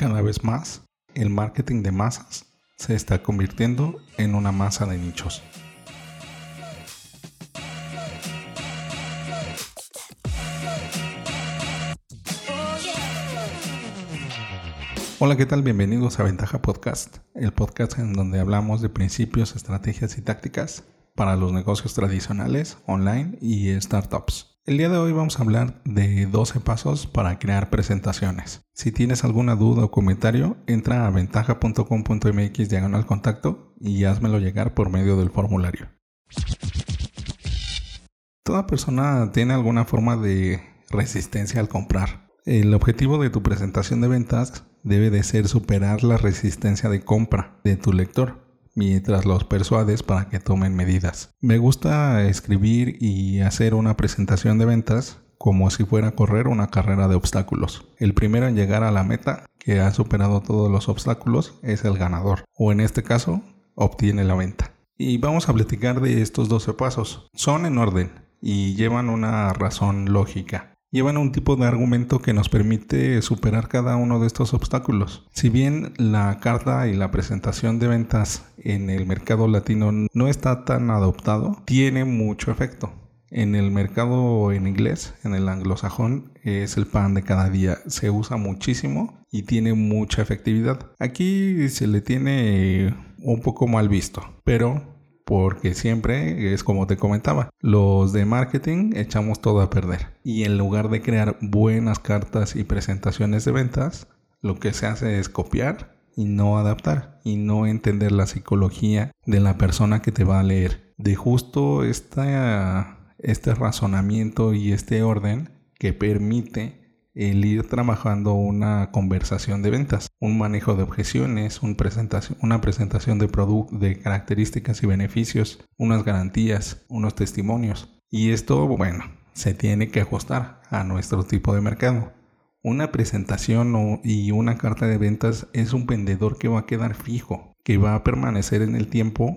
Cada vez más, el marketing de masas se está convirtiendo en una masa de nichos. Hola, ¿qué tal? Bienvenidos a Ventaja Podcast, el podcast en donde hablamos de principios, estrategias y tácticas para los negocios tradicionales, online y startups. El día de hoy vamos a hablar de 12 pasos para crear presentaciones. Si tienes alguna duda o comentario, entra a ventaja.com.mx diagonal contacto y házmelo llegar por medio del formulario. Toda persona tiene alguna forma de resistencia al comprar. El objetivo de tu presentación de ventas debe de ser superar la resistencia de compra de tu lector mientras los persuades para que tomen medidas. Me gusta escribir y hacer una presentación de ventas como si fuera a correr una carrera de obstáculos. El primero en llegar a la meta, que ha superado todos los obstáculos, es el ganador, o en este caso, obtiene la venta. Y vamos a platicar de estos 12 pasos. Son en orden y llevan una razón lógica llevan un tipo de argumento que nos permite superar cada uno de estos obstáculos. Si bien la carta y la presentación de ventas en el mercado latino no está tan adoptado, tiene mucho efecto. En el mercado en inglés, en el anglosajón, es el pan de cada día. Se usa muchísimo y tiene mucha efectividad. Aquí se le tiene un poco mal visto, pero porque siempre es como te comentaba, los de marketing echamos todo a perder y en lugar de crear buenas cartas y presentaciones de ventas, lo que se hace es copiar y no adaptar y no entender la psicología de la persona que te va a leer. De justo este razonamiento y este orden que permite el ir trabajando una conversación de ventas, un manejo de objeciones, una presentación de, de características y beneficios, unas garantías, unos testimonios. Y esto, bueno, se tiene que ajustar a nuestro tipo de mercado. Una presentación y una carta de ventas es un vendedor que va a quedar fijo, que va a permanecer en el tiempo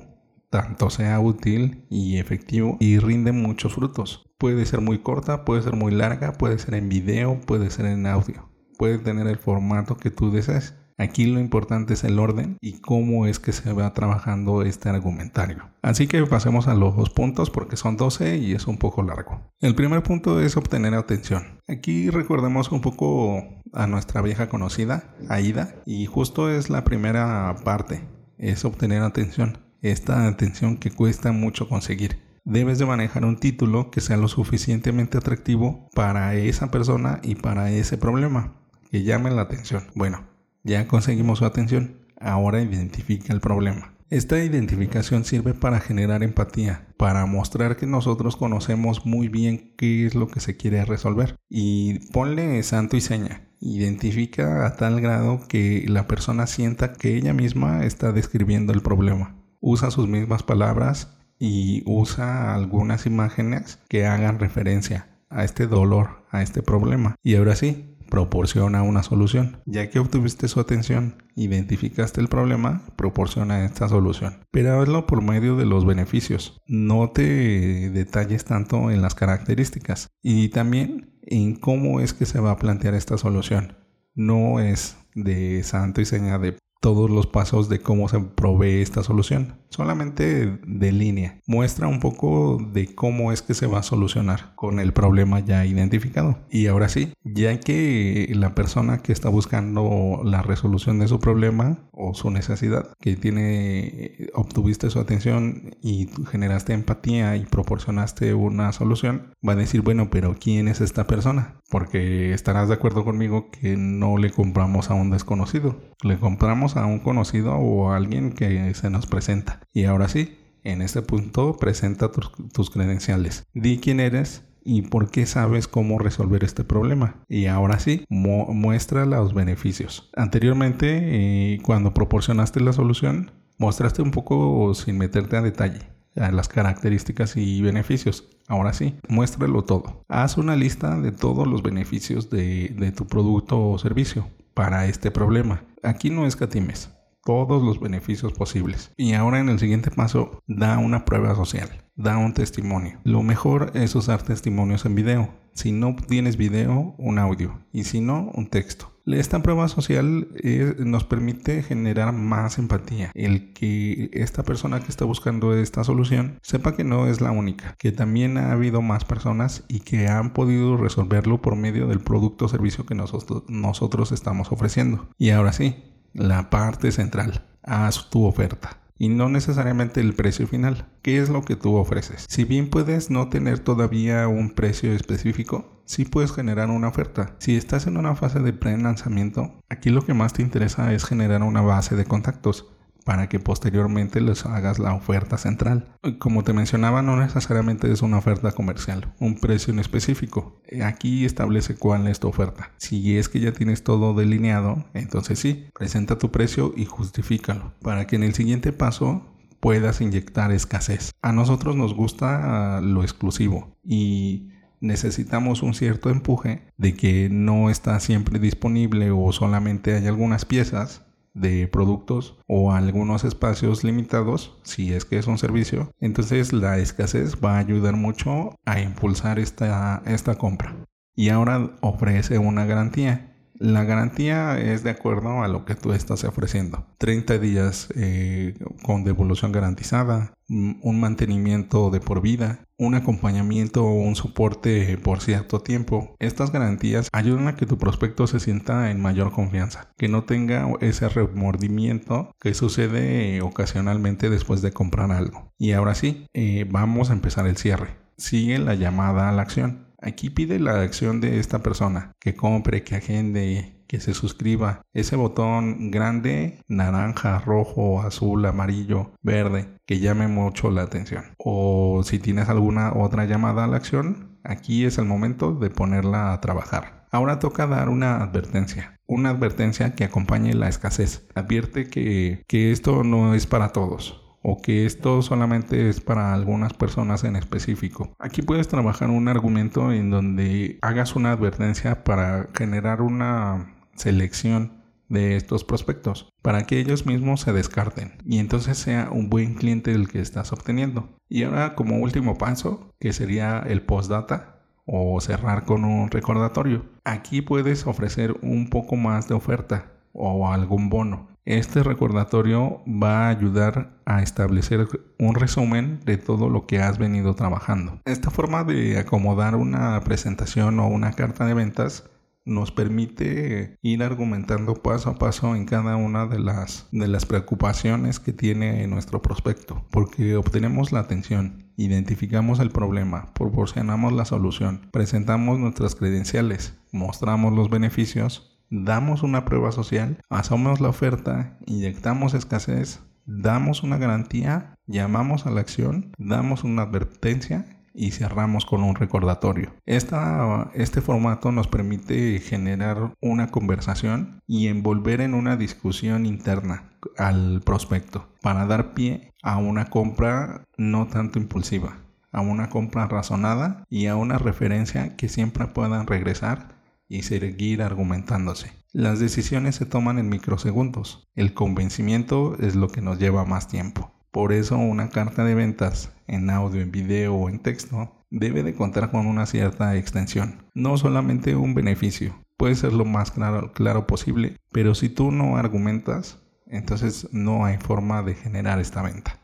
tanto sea útil y efectivo y rinde muchos frutos. Puede ser muy corta, puede ser muy larga, puede ser en video, puede ser en audio. Puede tener el formato que tú desees. Aquí lo importante es el orden y cómo es que se va trabajando este argumentario. Así que pasemos a los dos puntos porque son 12 y es un poco largo. El primer punto es obtener atención. Aquí recordemos un poco a nuestra vieja conocida, Aida, y justo es la primera parte, es obtener atención esta atención que cuesta mucho conseguir. Debes de manejar un título que sea lo suficientemente atractivo para esa persona y para ese problema, que llame la atención. Bueno, ya conseguimos su atención, ahora identifica el problema. Esta identificación sirve para generar empatía, para mostrar que nosotros conocemos muy bien qué es lo que se quiere resolver. Y ponle santo y seña. Identifica a tal grado que la persona sienta que ella misma está describiendo el problema usa sus mismas palabras y usa algunas imágenes que hagan referencia a este dolor, a este problema. Y ahora sí, proporciona una solución. Ya que obtuviste su atención, identificaste el problema, proporciona esta solución. Pero hazlo por medio de los beneficios. No te detalles tanto en las características y también en cómo es que se va a plantear esta solución. No es de santo y seña de todos los pasos de cómo se provee esta solución. Solamente de línea. Muestra un poco de cómo es que se va a solucionar con el problema ya identificado. Y ahora sí, ya que la persona que está buscando la resolución de su problema o su necesidad, que tiene, obtuviste su atención y generaste empatía y proporcionaste una solución, va a decir, bueno, pero ¿quién es esta persona? Porque estarás de acuerdo conmigo que no le compramos a un desconocido, le compramos a un conocido o a alguien que se nos presenta. Y ahora sí, en este punto presenta tus, credenciales. Di quién eres y por qué sabes cómo resolver este problema. Y ahora sí, muestra los beneficios. Anteriormente, eh, cuando proporcionaste la solución, mostraste un poco sin meterte a detalle las características y beneficios. Ahora sí, muéstralo todo. Haz una lista de todos los beneficios de, tu producto o servicio para este problema. Aquí no escatimes. Todos los beneficios posibles. Y ahora en el siguiente paso, da una prueba social, da un testimonio. Lo mejor es usar testimonios en video. Si no tienes video, un audio. Y si no, un texto. Esta prueba social eh, nos permite generar más empatía. El que esta persona que está buscando esta solución sepa que no es la única, que también ha habido más personas y que han podido resolverlo por medio del producto o servicio que nosotros, nosotros estamos ofreciendo. Y ahora sí, la parte central. Haz tu oferta y no necesariamente el precio final. ¿Qué es lo que tú ofreces? Si bien puedes no tener todavía un precio específico, sí puedes generar una oferta. Si estás en una fase de pre-lanzamiento, aquí lo que más te interesa es generar una base de contactos para que posteriormente les hagas la oferta central. Como te mencionaba, no necesariamente es una oferta comercial, un precio en específico. Aquí establece cuál es tu oferta. Si es que ya tienes todo delineado, entonces sí, presenta tu precio y justifícalo para que en el siguiente paso puedas inyectar escasez. A nosotros nos gusta lo exclusivo y necesitamos un cierto empuje de que no está siempre disponible o solamente hay algunas piezas de productos o algunos espacios limitados, si es que es un servicio, entonces la escasez va a ayudar mucho a impulsar esta, esta compra. Y ahora ofrece una garantía. La garantía es de acuerdo a lo que tú estás ofreciendo. 30 días eh, con devolución garantizada, mm, un mantenimiento de por vida, un acompañamiento o un soporte por cierto tiempo. Estas garantías ayudan a que tu prospecto se sienta en mayor confianza, que no tenga ese remordimiento que sucede ocasionalmente después de comprar algo. Y ahora sí, eh, vamos a empezar el cierre. Sigue la llamada a la acción. Aquí pide la acción de esta persona, que compre, que agende, que se suscriba. Ese botón grande, naranja, rojo, azul, amarillo, verde, que llame mucho la atención. O si tienes alguna otra llamada a la acción, aquí es el momento de ponerla a trabajar. Ahora toca dar una advertencia, una advertencia que acompañe la escasez. Advierte que, que esto no es para todos o que esto solamente es para algunas personas en específico. Aquí puedes trabajar un argumento en donde hagas una advertencia para generar una selección de estos prospectos para que ellos mismos se descarten y entonces sea un buen cliente el que estás obteniendo. Y ahora como último paso, que sería el postdata o cerrar con un recordatorio. Aquí puedes ofrecer un poco más de oferta o algún bono este recordatorio va a ayudar a establecer un resumen de todo lo que has venido trabajando. Esta forma de acomodar una presentación o una carta de ventas nos permite ir argumentando paso a paso en cada una de las, de las preocupaciones que tiene nuestro prospecto, porque obtenemos la atención, identificamos el problema, proporcionamos la solución, presentamos nuestras credenciales, mostramos los beneficios damos una prueba social, asomamos la oferta, inyectamos escasez, damos una garantía, llamamos a la acción, damos una advertencia y cerramos con un recordatorio. este formato nos permite generar una conversación y envolver en una discusión interna al prospecto para dar pie a una compra no tanto impulsiva, a una compra razonada y a una referencia que siempre puedan regresar y seguir argumentándose. Las decisiones se toman en microsegundos. El convencimiento es lo que nos lleva más tiempo. Por eso una carta de ventas en audio, en video o en texto debe de contar con una cierta extensión. No solamente un beneficio. Puede ser lo más claro, claro posible, pero si tú no argumentas, entonces no hay forma de generar esta venta.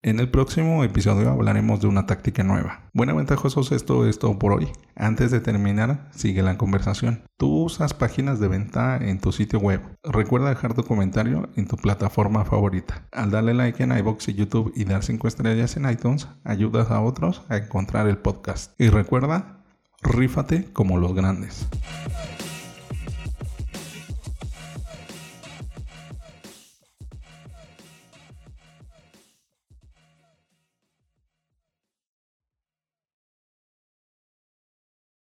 En el próximo episodio hablaremos de una táctica nueva. Bueno, ventajosos, esto es todo por hoy. Antes de terminar, sigue la conversación. Tú usas páginas de venta en tu sitio web. Recuerda dejar tu comentario en tu plataforma favorita. Al darle like en iBox y YouTube y dar 5 estrellas en iTunes, ayudas a otros a encontrar el podcast. Y recuerda, rífate como los grandes.